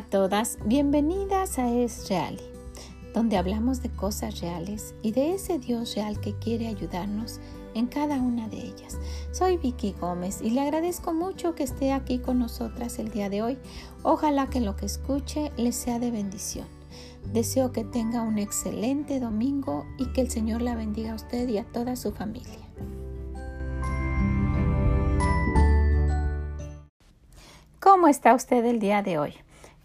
todas, bienvenidas a Es Real, donde hablamos de cosas reales y de ese Dios real que quiere ayudarnos en cada una de ellas. Soy Vicky Gómez y le agradezco mucho que esté aquí con nosotras el día de hoy. Ojalá que lo que escuche le sea de bendición. Deseo que tenga un excelente domingo y que el Señor la bendiga a usted y a toda su familia. ¿Cómo está usted el día de hoy?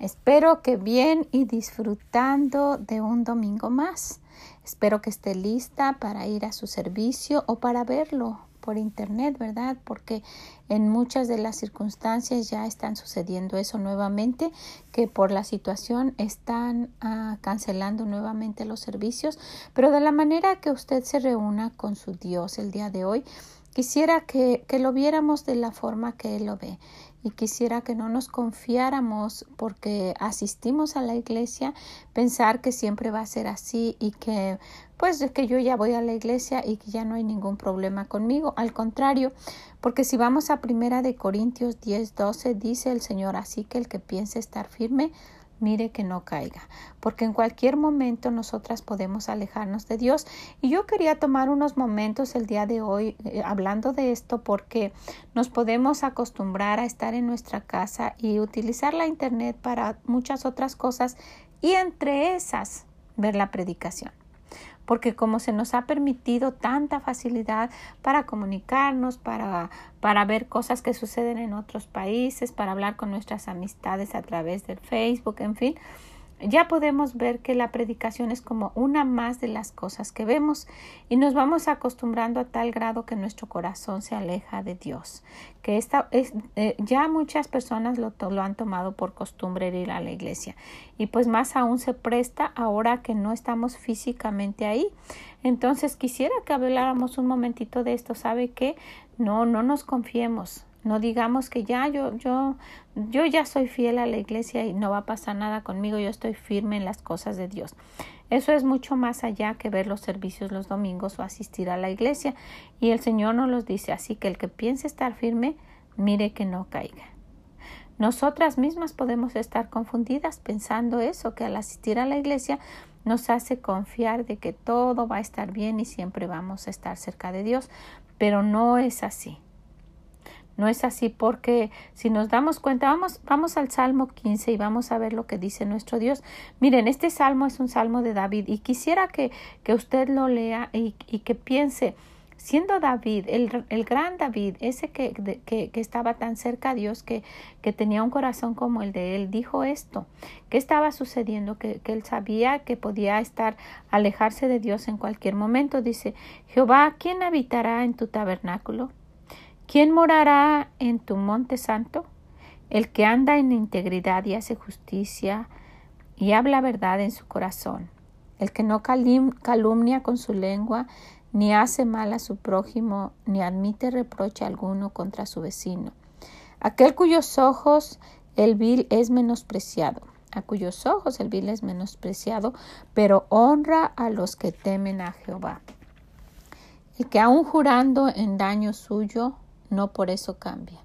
Espero que bien y disfrutando de un domingo más. Espero que esté lista para ir a su servicio o para verlo por internet, ¿verdad? Porque en muchas de las circunstancias ya están sucediendo eso nuevamente, que por la situación están ah, cancelando nuevamente los servicios, pero de la manera que usted se reúna con su Dios el día de hoy, quisiera que, que lo viéramos de la forma que Él lo ve y quisiera que no nos confiáramos porque asistimos a la iglesia pensar que siempre va a ser así y que pues que yo ya voy a la iglesia y que ya no hay ningún problema conmigo. Al contrario porque si vamos a primera de Corintios 10 12 dice el Señor así que el que piense estar firme mire que no caiga, porque en cualquier momento nosotras podemos alejarnos de Dios. Y yo quería tomar unos momentos el día de hoy eh, hablando de esto porque nos podemos acostumbrar a estar en nuestra casa y utilizar la Internet para muchas otras cosas y entre esas ver la predicación porque como se nos ha permitido tanta facilidad para comunicarnos, para, para ver cosas que suceden en otros países, para hablar con nuestras amistades a través del Facebook, en fin, ya podemos ver que la predicación es como una más de las cosas que vemos y nos vamos acostumbrando a tal grado que nuestro corazón se aleja de Dios, que esta es, eh, ya muchas personas lo, lo han tomado por costumbre ir a la iglesia y pues más aún se presta ahora que no estamos físicamente ahí. Entonces quisiera que habláramos un momentito de esto, ¿sabe qué? No, no nos confiemos, no digamos que ya yo, yo, yo ya soy fiel a la iglesia y no va a pasar nada conmigo, yo estoy firme en las cosas de Dios. Eso es mucho más allá que ver los servicios los domingos o asistir a la iglesia. Y el Señor nos los dice así que el que piense estar firme, mire que no caiga. Nosotras mismas podemos estar confundidas pensando eso, que al asistir a la iglesia nos hace confiar de que todo va a estar bien y siempre vamos a estar cerca de Dios, pero no es así. No es así porque si nos damos cuenta, vamos, vamos al Salmo 15 y vamos a ver lo que dice nuestro Dios. Miren, este salmo es un salmo de David y quisiera que, que usted lo lea y, y que piense, siendo David, el, el gran David, ese que, que, que, estaba tan cerca a Dios, que, que tenía un corazón como el de él, dijo esto, ¿qué estaba sucediendo? Que, que él sabía que podía estar, alejarse de Dios en cualquier momento. Dice, Jehová, ¿quién habitará en tu tabernáculo? ¿Quién morará en tu monte santo? El que anda en integridad y hace justicia y habla verdad en su corazón, el que no calumnia con su lengua, ni hace mal a su prójimo, ni admite reproche alguno contra su vecino. Aquel cuyos ojos el vil es menospreciado, a cuyos ojos el vil es menospreciado, pero honra a los que temen a Jehová. El que aun jurando en daño suyo no por eso cambia.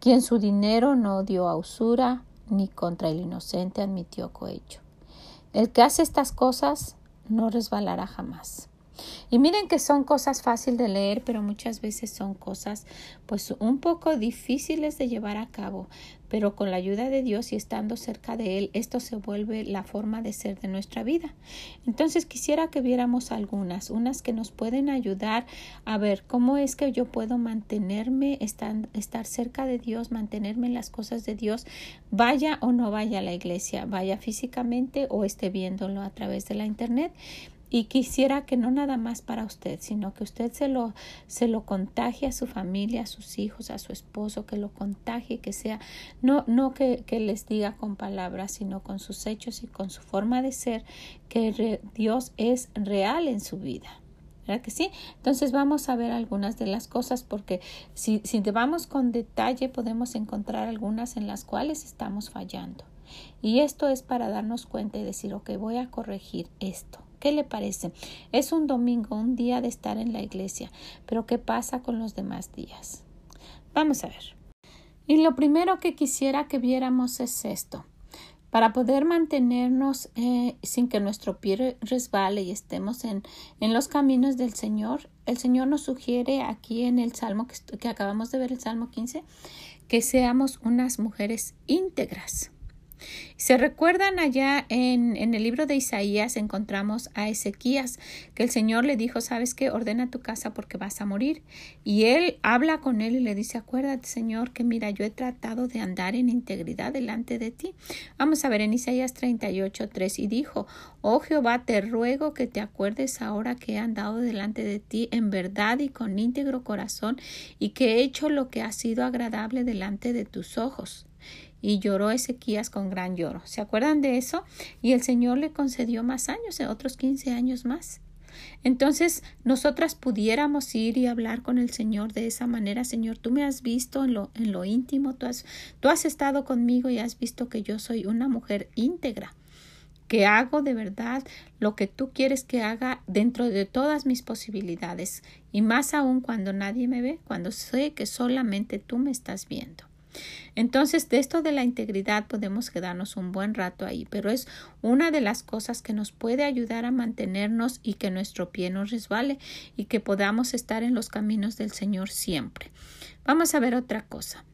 Quien su dinero no dio a usura, ni contra el inocente admitió cohecho. El que hace estas cosas no resbalará jamás. Y miren que son cosas fáciles de leer, pero muchas veces son cosas pues un poco difíciles de llevar a cabo. Pero con la ayuda de Dios y estando cerca de Él, esto se vuelve la forma de ser de nuestra vida. Entonces quisiera que viéramos algunas, unas que nos pueden ayudar a ver cómo es que yo puedo mantenerme, estar, cerca de Dios, mantenerme en las cosas de Dios, vaya o no vaya a la iglesia, vaya físicamente o esté viéndolo a través de la internet y quisiera que no nada más para usted, sino que usted se lo, se lo contagie a su familia, a sus hijos, a su esposo, que lo contagie, que sea, no, no que, que les diga con palabras, sino con sus hechos y con su forma de ser, que Dios es real en su vida. ¿Verdad que sí? Entonces vamos a ver algunas de las cosas porque si, si vamos con detalle podemos encontrar algunas en las cuales estamos fallando. Y esto es para darnos cuenta y decir, ok, voy a corregir esto. ¿Qué le parece? Es un domingo, un día de estar en la iglesia, pero ¿qué pasa con los demás días? Vamos a ver. Y lo primero que quisiera que viéramos es esto. para poder mantenernos eh, sin que nuestro pie resbale y estemos en, en, los caminos del Señor, el Señor nos sugiere aquí en el Salmo que, que acabamos de ver, el Salmo 15, que seamos unas mujeres íntegras. Se recuerdan allá en, en, el libro de Isaías encontramos a Ezequías que el Señor le dijo, sabes que ordena tu casa porque vas a morir. Y él habla con él y le dice, acuérdate Señor que mira, yo he tratado de andar en integridad delante de ti. Vamos a ver en Isaías 38, 3 y dijo, oh Jehová, te ruego que te acuerdes ahora que he andado delante de ti en verdad y con íntegro corazón y que he hecho lo que ha sido agradable delante de tus ojos y lloró Ezequías con gran lloro. ¿Se acuerdan de eso? Y el Señor le concedió más años, otros 15 años más. Entonces, nosotras pudiéramos ir y hablar con el Señor de esa manera, Señor, tú me has visto en lo, en lo íntimo, tú has, tú has estado conmigo y has visto que yo soy una mujer íntegra, que hago de verdad lo que tú quieres que haga dentro de todas mis posibilidades, y más aún cuando nadie me ve, cuando sé que solamente tú me estás viendo. Entonces, de esto de la integridad podemos quedarnos un buen rato ahí, pero es una de las cosas que nos puede ayudar a mantenernos y que nuestro pie no resbale y que podamos estar en los caminos del Señor siempre. Vamos a ver otra cosa.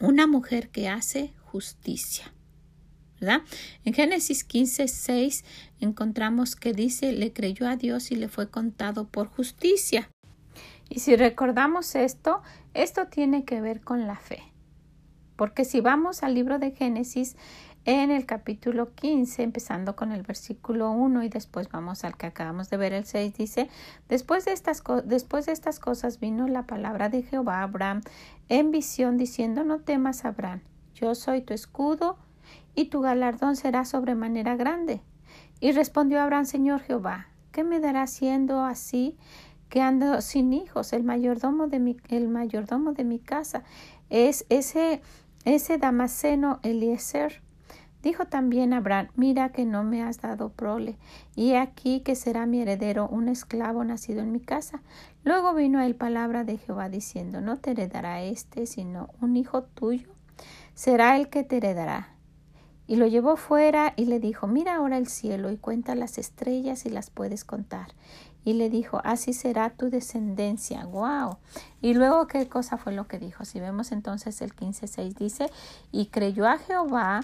Una mujer que hace justicia. ¿verdad? En Génesis 15, 6 encontramos que dice, le creyó a Dios y le fue contado por justicia. Y si recordamos esto, esto tiene que ver con la fe. Porque si vamos al libro de Génesis, en el capítulo 15, empezando con el versículo 1 y después vamos al que acabamos de ver el 6, dice, después de, estas después de estas cosas vino la palabra de Jehová a Abraham en visión diciendo, no temas, Abraham, yo soy tu escudo y tu galardón será sobremanera grande. Y respondió Abraham, Señor Jehová, ¿qué me dará siendo así que ando sin hijos? El mayordomo de mi, el mayordomo de mi casa es ese ese Damaseno Eliezer dijo también a Abraham, mira que no me has dado prole, y aquí que será mi heredero un esclavo nacido en mi casa. Luego vino a él palabra de Jehová diciendo, no te heredará este, sino un hijo tuyo, será el que te heredará. Y lo llevó fuera y le dijo, mira ahora el cielo y cuenta las estrellas y las puedes contar y le dijo, así será tu descendencia. ¡Wow! Y luego, ¿qué cosa fue lo que dijo? Si vemos entonces el 15.6 dice, y creyó a Jehová,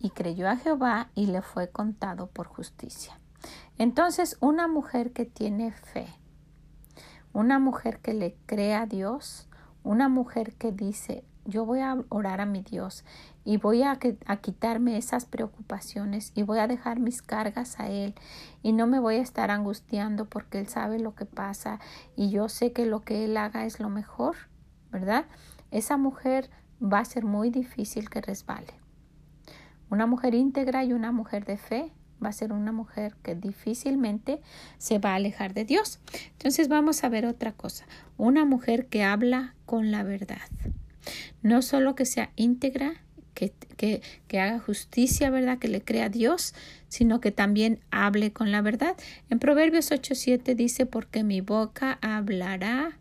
y creyó a Jehová, y le fue contado por justicia. Entonces, una mujer que tiene fe, una mujer que le cree a Dios, una mujer que dice, yo voy a orar a mi Dios y voy a, a, quitarme esas preocupaciones y voy a dejar mis cargas a Él y no me voy a estar angustiando porque Él sabe lo que pasa y yo sé que lo que Él haga es lo mejor, ¿verdad? Esa mujer va a ser muy difícil que resbale. Una mujer íntegra y una mujer de fe va a ser una mujer que difícilmente se va a alejar de Dios. Entonces vamos a ver otra cosa. Una mujer que habla con la verdad. No solo que sea íntegra, que, que, haga justicia, ¿verdad? Que le crea a Dios, sino que también hable con la verdad. En Proverbios 8.7 dice, porque mi boca hablará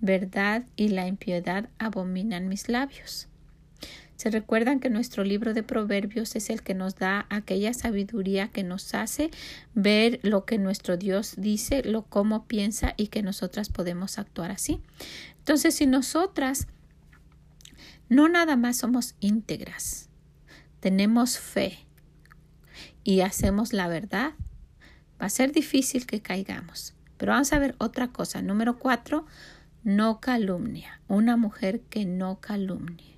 verdad y la impiedad abominan mis labios. Se recuerdan que nuestro libro de Proverbios es el que nos da aquella sabiduría que nos hace ver lo que nuestro Dios dice, lo cómo piensa y que nosotras podemos actuar así. Entonces, si nosotras no nada más somos íntegras, tenemos fe y hacemos la verdad, va a ser difícil que caigamos. Pero vamos a ver otra cosa. Número cuatro, no calumnia. Una mujer que no calumnie.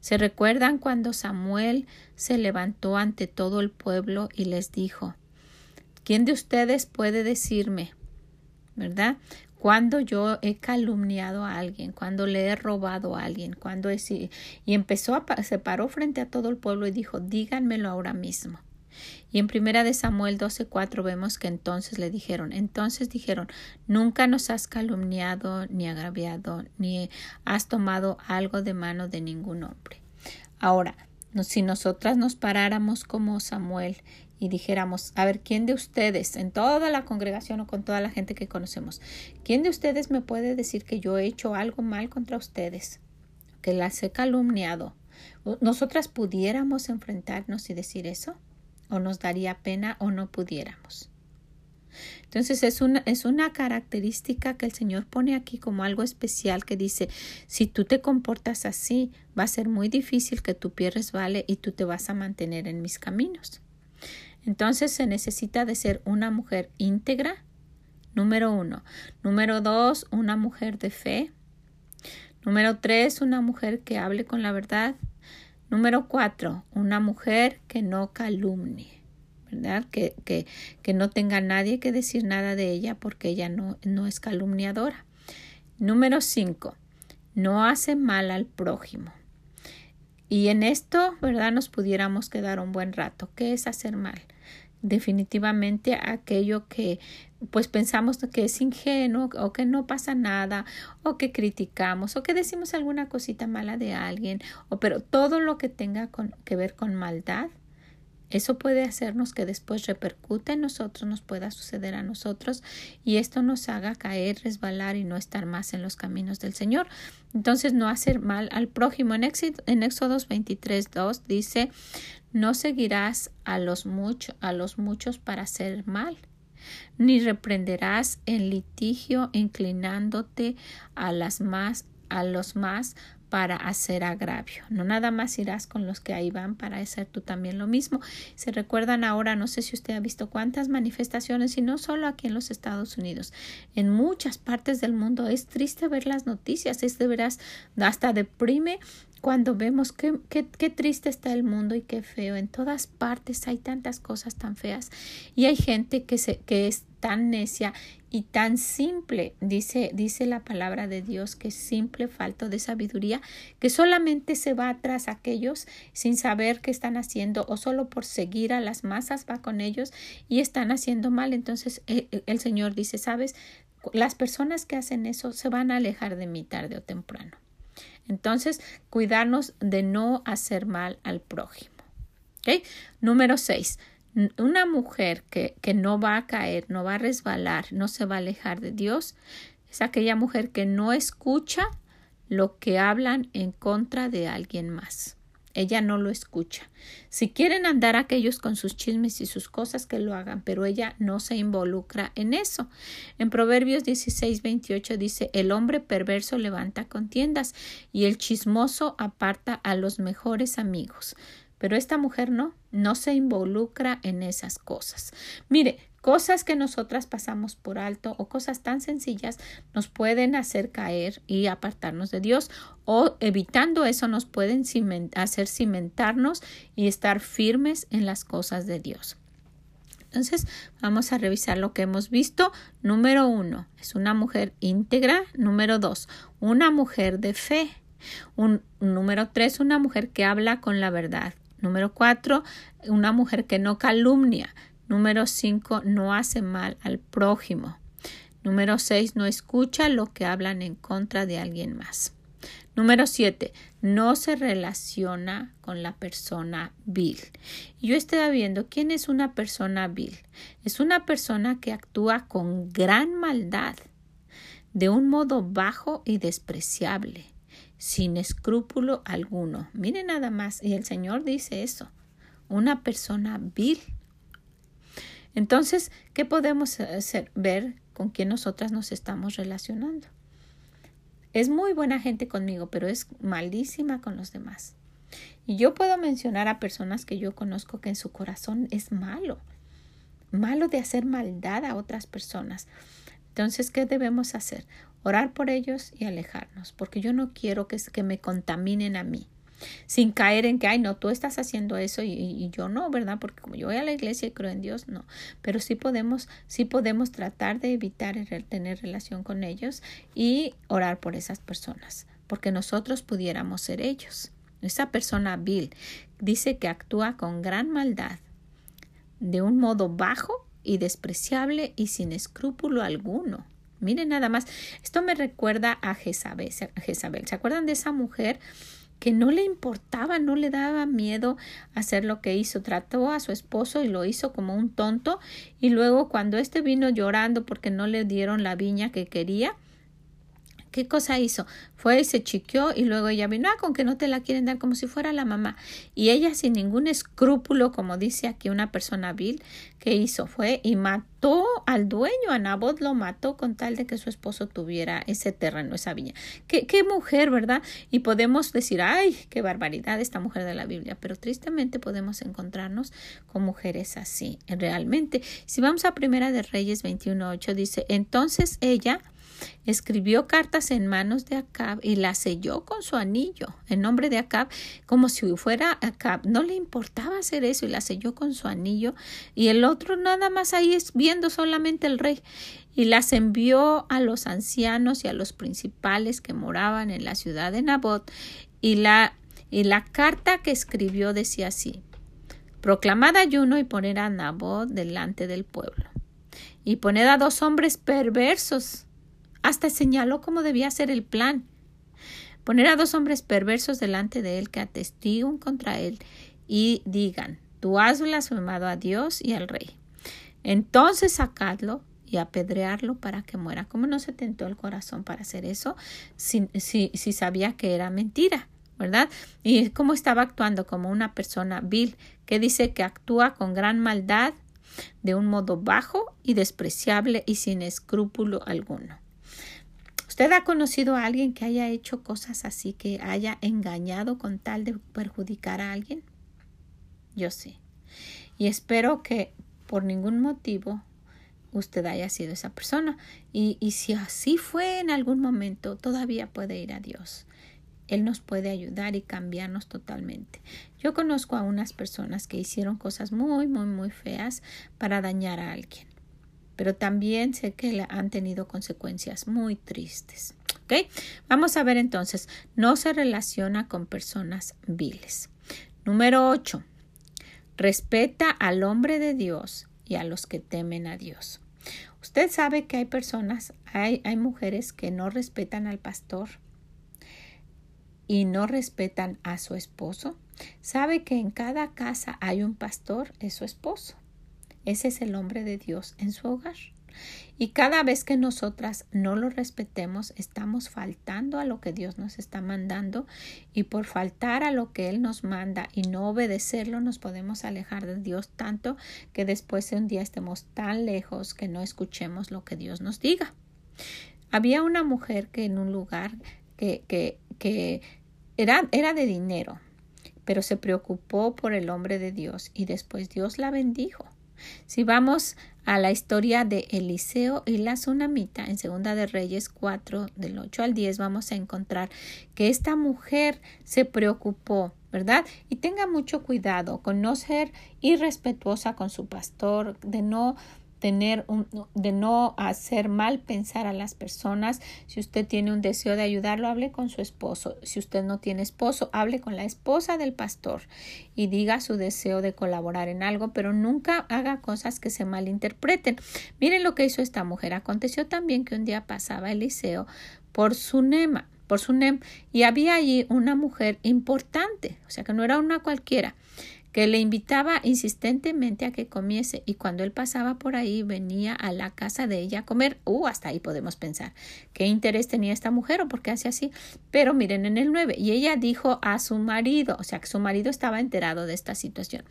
¿Se recuerdan cuando Samuel se levantó ante todo el pueblo y les dijo, ¿quién de ustedes puede decirme? ¿Verdad? Cuando yo he calumniado a alguien, cuando le he robado a alguien, cuando he, y empezó a se paró frente a todo el pueblo y dijo, díganmelo ahora mismo. Y en primera de Samuel 12:4 vemos que entonces le dijeron, entonces dijeron, nunca nos has calumniado ni agraviado ni has tomado algo de mano de ningún hombre. Ahora, si nosotras nos paráramos como Samuel y dijéramos, a ver, ¿quién de ustedes, en toda la congregación o con toda la gente que conocemos, quién de ustedes me puede decir que yo he hecho algo mal contra ustedes, que las he calumniado, ¿Nosotras pudiéramos enfrentarnos y decir eso? ¿O nos daría pena o no pudiéramos? Entonces es una, es una característica que el Señor pone aquí como algo especial que dice, si tú te comportas así, va a ser muy difícil que tu pie resbale y tú te vas a mantener en mis caminos. Entonces se necesita de ser una mujer íntegra, número uno. Número dos, una mujer de fe. Número tres, una mujer que hable con la verdad. Número cuatro, una mujer que no calumnie. ¿verdad? Que, que, que, no tenga nadie que decir nada de ella porque ella no, no es calumniadora. Número 5. No hace mal al prójimo. Y en esto, ¿verdad? Nos pudiéramos quedar un buen rato. ¿Qué es hacer mal? Definitivamente aquello que pues pensamos que es ingenuo o que no pasa nada o que criticamos o que decimos alguna cosita mala de alguien o pero todo lo que tenga con, que ver con maldad eso puede hacernos que después repercute en nosotros, nos pueda suceder a nosotros y esto nos haga caer, resbalar y no estar más en los caminos del Señor. Entonces, no hacer mal al prójimo. En, en Éxodos 23, 2 dice, no seguirás a los, a los muchos para hacer mal, ni reprenderás en litigio inclinándote a las más a los más para hacer agravio. No nada más irás con los que ahí van para hacer tú también lo mismo. Se recuerdan ahora, no sé si usted ha visto cuántas manifestaciones y no solo aquí en los Estados Unidos, en muchas partes del mundo. Es triste ver las noticias, es de veras, hasta deprime cuando vemos qué, qué, qué, triste está el mundo y qué feo. En todas partes hay tantas cosas tan feas y hay gente que, se, que es tan necia y tan simple, dice, dice la palabra de Dios, que simple, falto de sabiduría, que solamente se va atrás a aquellos sin saber qué están haciendo o solo por seguir a las masas va con ellos y están haciendo mal. Entonces el, e, el Señor dice, sabes, las personas que hacen eso se van a alejar de mí tarde o temprano. Entonces, cuidarnos de no hacer mal al prójimo. ¿Okay? Número seis, una mujer que, que no va a caer, no va a resbalar, no se va a alejar de Dios, es aquella mujer que no escucha lo que hablan en contra de alguien más. Ella no lo escucha. Si quieren andar aquellos con sus chismes y sus cosas, que lo hagan, pero ella no se involucra en eso. En Proverbios 16, 28 dice, el hombre perverso levanta contiendas y el chismoso aparta a los mejores amigos. Pero esta mujer no, no se involucra en esas cosas. Mire, cosas que nosotras pasamos por alto o cosas tan sencillas nos pueden hacer caer y apartarnos de Dios o evitando eso nos pueden hacer cimentarnos y estar firmes en las cosas de Dios. Entonces, vamos a revisar lo que hemos visto. Número uno, es una mujer íntegra. Número dos, una mujer de fe. Un, número tres, una mujer que habla con la verdad. Número cuatro, una mujer que no calumnia. Número cinco, no hace mal al prójimo. Número seis, no escucha lo que hablan en contra de alguien más. Número siete, no se relaciona con la persona vil. Yo estaba viendo quién es una persona vil. Es una persona que actúa con gran maldad, de un modo bajo y despreciable sin escrúpulo alguno. Mire nada más, y el Señor dice eso, una persona vil. Entonces, ¿qué podemos hacer? Ver con quién nosotras nos estamos relacionando. Es muy buena gente conmigo, pero es malísima con los demás. Y yo puedo mencionar a personas que yo conozco que en su corazón es malo, malo de hacer maldad a otras personas. Entonces, ¿qué debemos hacer? Orar por ellos y alejarnos, porque yo no quiero que, que me contaminen a mí sin caer en que, ay, no, tú estás haciendo eso y, yo no, ¿verdad? Porque como yo voy a la iglesia y creo en Dios, no. Pero sí podemos, sí podemos tratar de evitar tener relación con ellos y orar por esas personas, porque nosotros pudiéramos ser ellos. Esa persona vil dice que actúa con gran maldad, de un modo bajo y despreciable y sin escrúpulo alguno. Miren nada más, esto me recuerda a Jezabel. Jezabel. ¿Se acuerdan de esa mujer que no le importaba, no le daba miedo hacer lo que hizo? Trató a su esposo y lo hizo como un tonto y luego cuando éste vino llorando porque no le dieron la viña que quería, ¿Qué cosa hizo? Fue y se chiqueó y luego ella vino, ah, con que no te la quieren dar como si fuera la mamá. Y ella sin ningún escrúpulo, como dice aquí una persona vil, ¿qué hizo? Fue y mató al dueño, a Nabot lo mató con tal de que su esposo tuviera ese terreno, esa viña. Qué, qué mujer, ¿verdad? Y podemos decir, ay, qué barbaridad esta mujer de la Biblia, pero tristemente podemos encontrarnos con mujeres así, realmente. Si vamos a Primera de Reyes 21.8, dice, entonces ella escribió cartas en manos de Acab y la selló con su anillo en nombre de Acab como si fuera Acab. No le importaba hacer eso y la selló con su anillo. Y el otro nada más ahí es viendo solamente el rey. Y las envió a los ancianos y a los principales que moraban en la ciudad de Nabot y la y la carta que escribió decía así proclamad ayuno y poner a Nabot delante del pueblo y poned a dos hombres perversos hasta señaló cómo debía ser el plan. Poner a dos hombres perversos delante de él que atestiguen contra él y digan, tú has blasfemado a Dios y al rey. Entonces sacadlo y apedrearlo para que muera. ¿Cómo no se tentó el corazón para hacer eso si, si, si sabía que era mentira? ¿verdad? Y cómo estaba actuando como una persona vil, que dice que actúa con gran maldad, de un modo bajo y despreciable y sin escrúpulo alguno. ¿Usted ha conocido a alguien que haya hecho cosas así, que haya engañado con tal de perjudicar a alguien? Yo sí. Y espero que por ningún motivo usted haya sido esa persona. Y, y si así fue en algún momento, todavía puede ir a Dios. Él nos puede ayudar y cambiarnos totalmente. Yo conozco a unas personas que hicieron cosas muy, muy, muy feas para dañar a alguien pero también sé que han tenido consecuencias muy tristes. ¿Ok? Vamos a ver entonces, no se relaciona con personas viles. Número 8. Respeta al hombre de Dios y a los que temen a Dios. Usted sabe que hay personas, hay, hay mujeres que no respetan al pastor y no respetan a su esposo. Sabe que en cada casa hay un pastor, es su esposo. Ese es el hombre de Dios en su hogar. Y cada vez que nosotras no lo respetemos, estamos faltando a lo que Dios nos está mandando y por faltar a lo que Él nos manda y no obedecerlo, nos podemos alejar de Dios tanto que después de un día estemos tan lejos que no escuchemos lo que Dios nos diga. Había una mujer que en un lugar que, que, que era, era de dinero, pero se preocupó por el hombre de Dios y después Dios la bendijo. Si vamos a la historia de Eliseo y la tsunamita en Segunda de Reyes 4 del 8 al 10 vamos a encontrar que esta mujer se preocupó, ¿verdad? Y tenga mucho cuidado con no ser irrespetuosa con su pastor, de no tener un, de no hacer mal pensar a las personas. Si usted tiene un deseo de ayudarlo, hable con su esposo. Si usted no tiene esposo, hable con la esposa del pastor y diga su deseo de colaborar en algo, pero nunca haga cosas que se malinterpreten. Miren lo que hizo esta mujer. Aconteció también que un día pasaba Eliseo por su nema por su nem y había allí una mujer importante, o sea que no era una cualquiera que le invitaba insistentemente a que comiese y cuando él pasaba por ahí venía a la casa de ella a comer. Uh, hasta ahí podemos pensar qué interés tenía esta mujer o por qué hace así. Pero miren en el 9 y ella dijo a su marido, o sea que su marido estaba enterado de esta situación.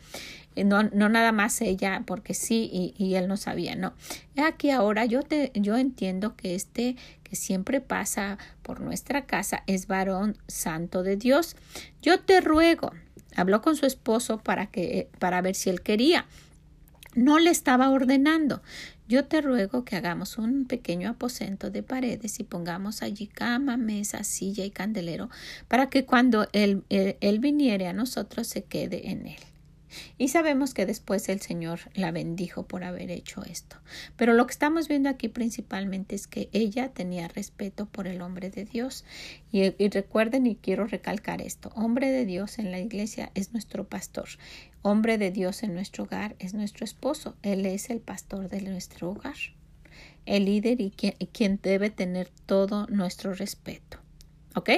Eh, no, no nada más ella porque sí y, él no sabía, no. Aquí ahora yo te yo entiendo que este que siempre pasa por nuestra casa es varón santo de Dios. Yo te ruego Habló con su esposo para que para ver si él quería. No le estaba ordenando. Yo te ruego que hagamos un pequeño aposento de paredes y pongamos allí cama, mesa, silla y candelero para que cuando él, él, él viniere a nosotros se quede en él. Y sabemos que después el Señor la bendijo por haber hecho esto. Pero lo que estamos viendo aquí principalmente es que ella tenía respeto por el hombre de Dios. Y, recuerden, y quiero recalcar esto, hombre de Dios en la iglesia es nuestro pastor. Hombre de Dios en nuestro hogar es nuestro esposo. Él es el pastor de nuestro hogar. El líder y quien debe tener todo nuestro respeto. ¿Ok?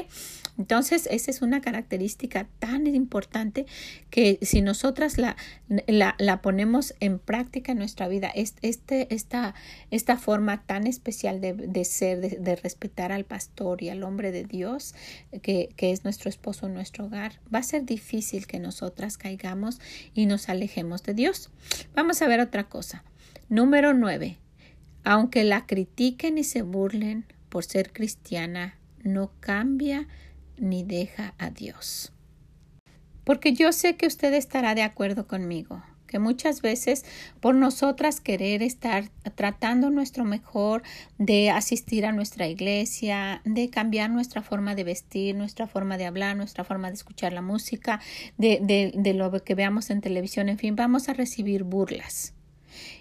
Entonces, esa es una característica tan importante que si nosotras la, la, ponemos en práctica en nuestra vida, este, esta, esta forma tan especial de, ser, de, respetar al pastor y al hombre de Dios, que, que es nuestro esposo nuestro hogar, va a ser difícil que nosotras caigamos y nos alejemos de Dios. Vamos a ver otra cosa. Número nueve. Aunque la critiquen y se burlen por ser cristiana, no cambia ni deja a Dios. Porque yo sé que usted estará de acuerdo conmigo, que muchas veces por nosotras querer estar tratando nuestro mejor de asistir a nuestra iglesia, de cambiar nuestra forma de vestir, nuestra forma de hablar, nuestra forma de escuchar la música, de, de, de lo que veamos en televisión, en fin, vamos a recibir burlas.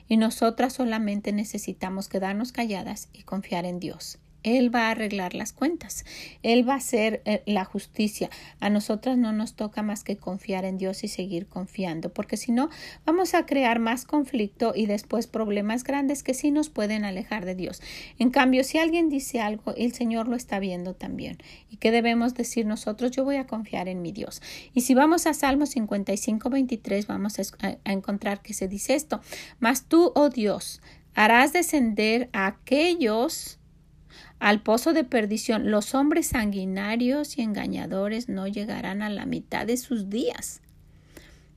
Y nosotras solamente necesitamos quedarnos calladas y confiar en Dios. Él va a arreglar las cuentas. Él va a hacer eh, la justicia. A nosotras no nos toca más que confiar en Dios y seguir confiando, porque si no, vamos a crear más conflicto y después problemas grandes que sí nos pueden alejar de Dios. En cambio, si alguien dice algo, el Señor lo está viendo también. ¿Y qué debemos decir nosotros? Yo voy a confiar en mi Dios. Y si vamos a Salmo 55, 23, vamos a, a encontrar que se dice esto. Mas tú, oh Dios, harás descender a aquellos al pozo de perdición. Los hombres sanguinarios y engañadores no llegarán a la mitad de sus días.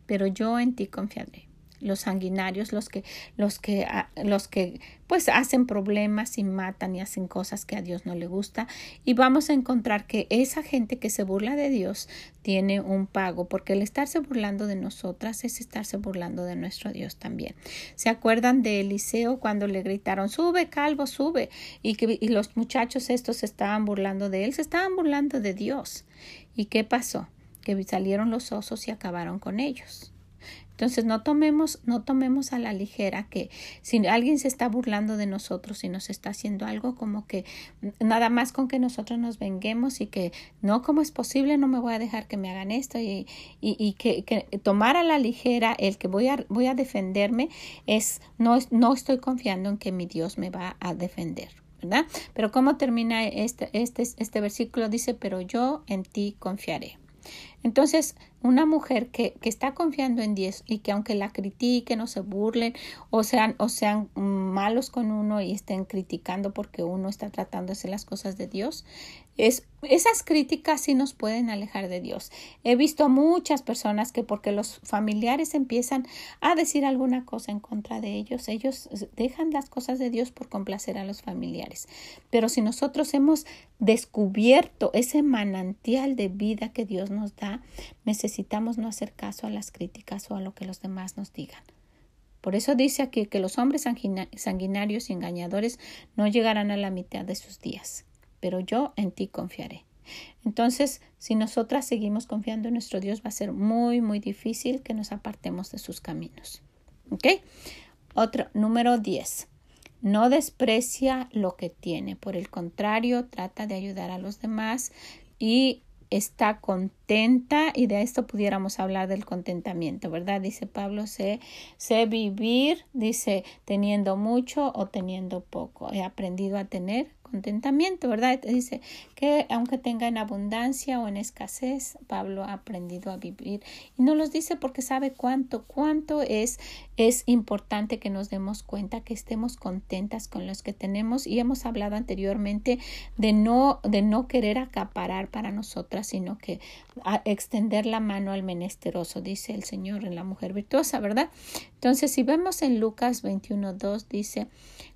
Pero yo en ti confiaré los sanguinarios, los que, los que, ah, los que pues hacen problemas y matan y hacen cosas que a Dios no le gusta. Y vamos a encontrar que esa gente que se burla de Dios tiene un pago, porque el estarse burlando de nosotras es estarse burlando de nuestro Dios también. ¿Se acuerdan de Eliseo cuando le gritaron, sube, calvo, sube? Y que y los muchachos estos se estaban burlando de él, se estaban burlando de Dios. ¿Y qué pasó? Que salieron los osos y acabaron con ellos. Entonces no tomemos, no tomemos a la ligera que si alguien se está burlando de nosotros y nos está haciendo algo como que nada más con que nosotros nos venguemos y que no, como es posible, no me voy a dejar que me hagan esto y, y, y que, que, tomar a la ligera el que voy a, voy a defenderme es no, no estoy confiando en que mi Dios me va a defender. ¿verdad? Pero cómo termina este, este, este versículo dice, pero yo en ti confiaré. Entonces, una mujer que, que, está confiando en Dios y que aunque la critiquen o se burlen o sean, o sean malos con uno y estén criticando porque uno está tratando de hacer las cosas de Dios, es, esas críticas sí nos pueden alejar de Dios. He visto muchas personas que porque los familiares empiezan a decir alguna cosa en contra de ellos, ellos dejan las cosas de Dios por complacer a los familiares. Pero si nosotros hemos descubierto ese manantial de vida que Dios nos da, necesitamos no hacer caso a las críticas o a lo que los demás nos digan. Por eso dice aquí que los hombres sanguinarios y engañadores no llegarán a la mitad de sus días pero yo en ti confiaré. Entonces, si nosotras seguimos confiando en nuestro Dios, va a ser muy, muy difícil que nos apartemos de sus caminos. ¿Ok? Otro, número 10. No desprecia lo que tiene, por el contrario, trata de ayudar a los demás y está contenta y de esto pudiéramos hablar del contentamiento, ¿verdad? Dice Pablo, sé, sé vivir, dice, teniendo mucho o teniendo poco. He aprendido a tener contentamiento, ¿verdad? Dice que aunque tenga en abundancia o en escasez, Pablo ha aprendido a vivir. Y no los dice porque sabe cuánto, cuánto es, es importante que nos demos cuenta que estemos contentas con los que tenemos. Y hemos hablado anteriormente de no, de no querer acaparar para nosotras, sino que extender la mano al menesteroso, dice el Señor en la mujer virtuosa, ¿verdad? Entonces, si vemos en Lucas 21.2, dice,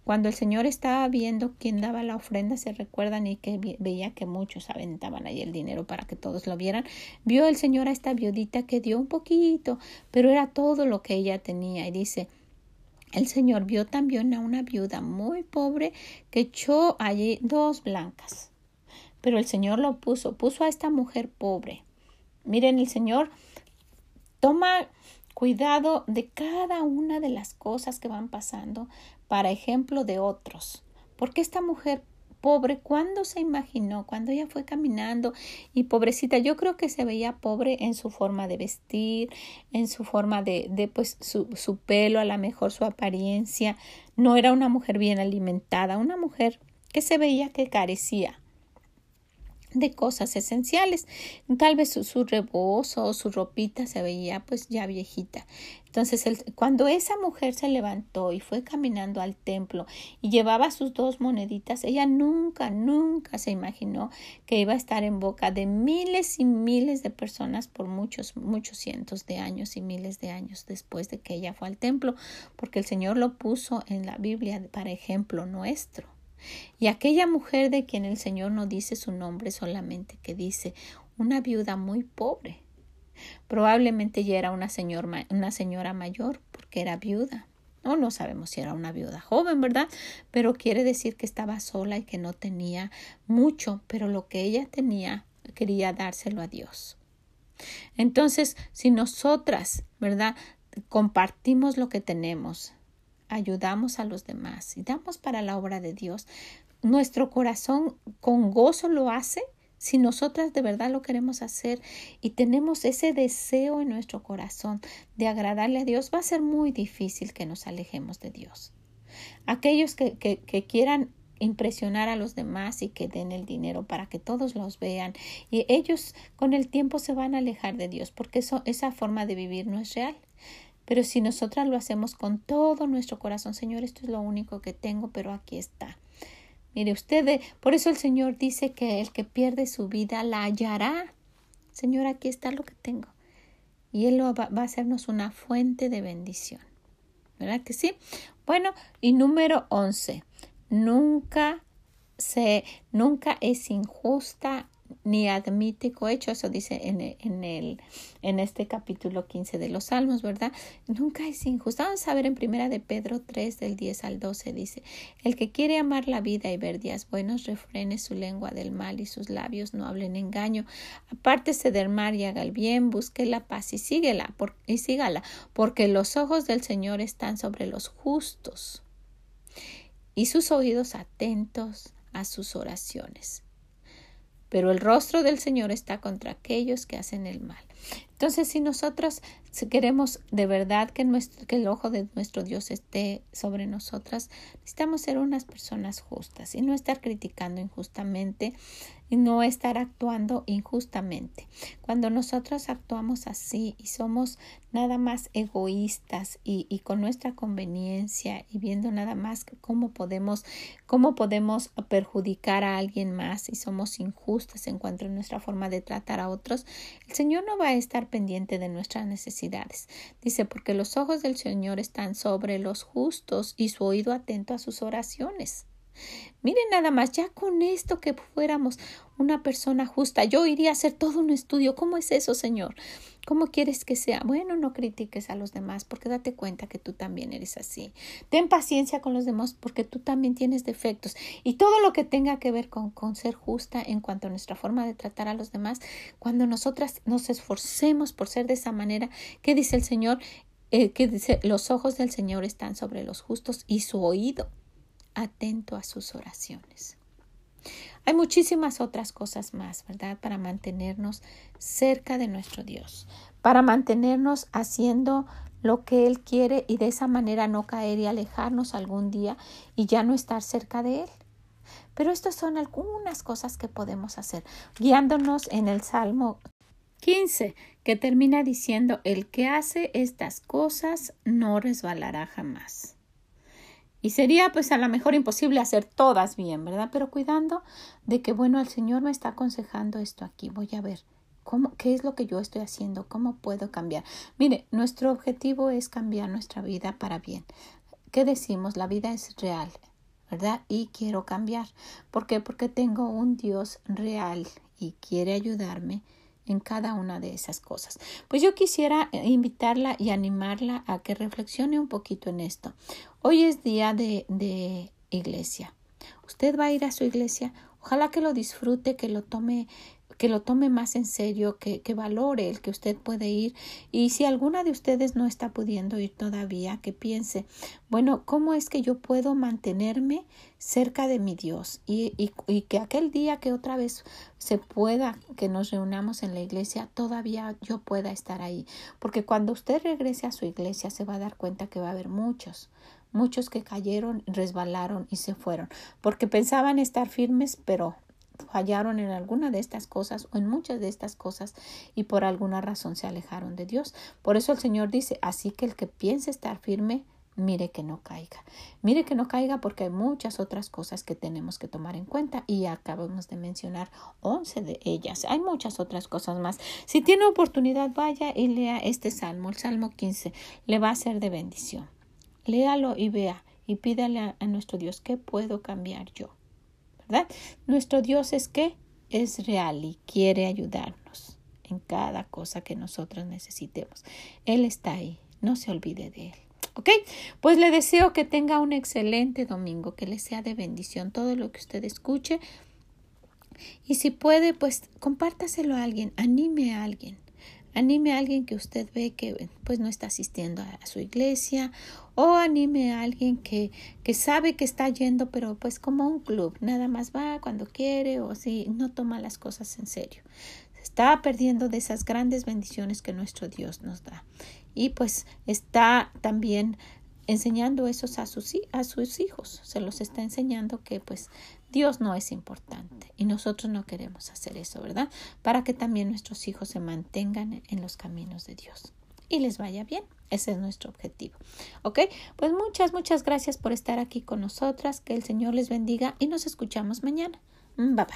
cuando el Señor estaba viendo quién daba la ofrenda, se recuerdan y que veía que muchos aventaban ahí el dinero para que todos lo vieran, vio el Señor a esta viudita que dio un poquito, pero era todo lo que ella tenía. Y dice, el Señor vio también a una viuda muy pobre que echó allí dos blancas. Pero el Señor lo puso, puso a esta mujer pobre. Miren, el Señor toma cuidado de cada una de las cosas que van pasando para ejemplo de otros. Porque esta mujer pobre, ¿cuándo se imaginó? Cuando ella fue caminando y pobrecita, yo creo que se veía pobre en su forma de vestir, en su forma de, de pues su, su pelo, a lo mejor su apariencia. No era una mujer bien alimentada, una mujer que se veía que carecía. De cosas esenciales. Tal vez su, su, rebozo o su ropita se veía pues ya viejita. Entonces, cuando esa mujer se levantó y fue caminando al templo y llevaba sus dos moneditas, ella nunca, nunca se imaginó que iba a estar en boca de miles y miles de personas por muchos, muchos cientos de años y miles de años después de que ella fue al templo, porque el Señor lo puso en la Biblia para ejemplo nuestro. Y aquella mujer de quien el Señor no dice su nombre solamente, que dice una viuda muy pobre. Probablemente ya era una, una señora mayor porque era viuda. No, no sabemos si era una viuda joven, ¿verdad? Pero quiere decir que estaba sola y que no tenía mucho, pero lo que ella tenía quería dárselo a Dios. Entonces, si nosotras, ¿verdad? Compartimos lo que tenemos, ayudamos a los demás y damos para la obra de Dios, nuestro corazón con gozo lo hace si nosotras de verdad lo queremos hacer y tenemos ese deseo en nuestro corazón de agradarle a Dios, va a ser muy difícil que nos alejemos de Dios. Aquellos que, quieran impresionar a los demás y que den el dinero para que todos los vean y ellos con el tiempo se van a alejar de Dios porque eso, esa forma de vivir no es real. Pero si nosotras lo hacemos con todo nuestro corazón, Señor, esto es lo único que tengo, pero aquí está. Mire usted, por eso el Señor dice que el que pierde su vida la hallará. Señor, aquí está lo que tengo. Y Él va, va a hacernos una fuente de bendición. ¿Verdad que sí? Bueno, y número once. Nunca se, nunca es injusta ni admite cohecho, eso dice en, en, el, en este capítulo 15 de los Salmos, ¿verdad? Nunca es injusto. Vamos a ver en primera de Pedro 3 del 10 al 12 dice, el que quiere amar la vida y ver días buenos, refrene su lengua del mal y sus labios no hablen engaño. Apártese del mal y haga el bien, busque la paz y síguela, y sígala, porque los ojos del Señor están sobre los justos y sus oídos atentos a sus oraciones pero el rostro del Señor está contra aquellos que hacen el mal. Entonces, si nosotros queremos de verdad que, nuestro, que el ojo de nuestro Dios esté sobre nosotras, necesitamos ser unas personas justas y no estar criticando injustamente y no estar actuando injustamente. Cuando nosotros actuamos así y somos nada más egoístas y, y, con nuestra conveniencia y viendo nada más cómo podemos, cómo podemos perjudicar a alguien más y somos injustas en cuanto a nuestra forma de tratar a otros, el Señor no va a estar pendiente de nuestras necesidades. Dice, porque los ojos del Señor están sobre los justos y su oído atento a sus oraciones. Miren nada más, ya con esto que fuéramos una persona justa, yo iría a hacer todo un estudio. ¿Cómo es eso, Señor? ¿Cómo quieres que sea? Bueno, no critiques a los demás porque date cuenta que tú también eres así. Ten paciencia con los demás porque tú también tienes defectos. Y todo lo que tenga que ver con, con ser justa en cuanto a nuestra forma de tratar a los demás, cuando nosotras nos esforcemos por ser de esa manera, ¿qué dice el Señor? Eh, que dice, los ojos del Señor están sobre los justos y su oído atento a sus oraciones. Hay muchísimas otras cosas más, ¿verdad? Para mantenernos cerca de nuestro Dios, para mantenernos haciendo lo que Él quiere y de esa manera no caer y alejarnos algún día y ya no estar cerca de Él. Pero estas son algunas cosas que podemos hacer, guiándonos en el Salmo 15, que termina diciendo, el que hace estas cosas no resbalará jamás. Y sería pues a lo mejor imposible hacer todas bien, ¿verdad? Pero cuidando de que, bueno, el Señor me está aconsejando esto aquí, voy a ver. ¿Cómo, ¿Qué es lo que yo estoy haciendo? ¿Cómo puedo cambiar? Mire, nuestro objetivo es cambiar nuestra vida para bien. ¿Qué decimos? La vida es real, ¿verdad? Y quiero cambiar. ¿Por qué? Porque tengo un Dios real y quiere ayudarme en cada una de esas cosas. Pues yo quisiera eh, invitarla y animarla a que reflexione un poquito en esto. Hoy es día de, de iglesia. Usted va a ir a su iglesia. Ojalá que lo disfrute, que lo tome que lo tome más en serio, que, valore el que usted puede ir y si alguna de ustedes no está pudiendo ir todavía, que piense, bueno, ¿cómo es que yo puedo mantenerme cerca de mi Dios? Y, y, y que aquel día que otra vez se pueda, que nos reunamos en la iglesia, todavía yo pueda estar ahí. Porque cuando usted regrese a su iglesia se va a dar cuenta que va a haber muchos, muchos que cayeron, resbalaron y se fueron, porque pensaban estar firmes, pero fallaron en alguna de estas cosas o en muchas de estas cosas y por alguna razón se alejaron de Dios. Por eso el Señor dice, así que el que piense estar firme, mire que no caiga. Mire que no caiga porque hay muchas otras cosas que tenemos que tomar en cuenta y acabamos de mencionar 11 de ellas. Hay muchas otras cosas más. Si tiene oportunidad, vaya y lea este salmo, el Salmo 15. Le va a ser de bendición. Léalo y vea y pídale a, nuestro Dios, ¿qué puedo cambiar yo? ¿Verdad? Nuestro Dios es que es real y quiere ayudarnos en cada cosa que nosotros necesitemos. Él está ahí, no se olvide de Él. ¿Ok? Pues le deseo que tenga un excelente domingo, que le sea de bendición todo lo que usted escuche. Y si puede, pues compártaselo a alguien, anime a alguien. Anime a alguien que usted ve que pues no está asistiendo a, su iglesia o anime a alguien que, que sabe que está yendo pero pues como un club, nada más va cuando quiere o si no toma las cosas en serio. Se está perdiendo de esas grandes bendiciones que nuestro Dios nos da y pues está también enseñando eso a sus, a sus hijos, se los está enseñando que pues Dios no es importante y nosotros no queremos hacer eso, ¿verdad? Para que también nuestros hijos se mantengan en los caminos de Dios y les vaya bien. Ese es nuestro objetivo. ¿Ok? Pues muchas, muchas gracias por estar aquí con nosotras. Que el Señor les bendiga y nos escuchamos mañana. Bye bye.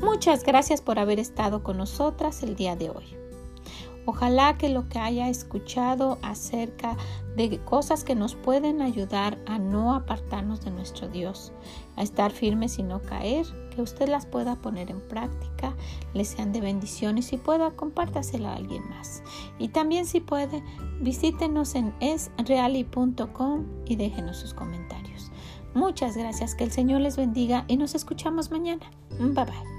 Muchas gracias por haber estado con nosotras el día de hoy. Ojalá que lo que haya escuchado acerca de cosas que nos pueden ayudar a no apartarnos de nuestro Dios, a estar firmes y no caer, que usted las pueda poner en práctica, le sean de bendición y si pueda, compártaselo a alguien más. Y también si puede, visítenos en esreali.com y déjenos sus comentarios. Muchas gracias, que el Señor les bendiga y nos escuchamos mañana. Bye bye.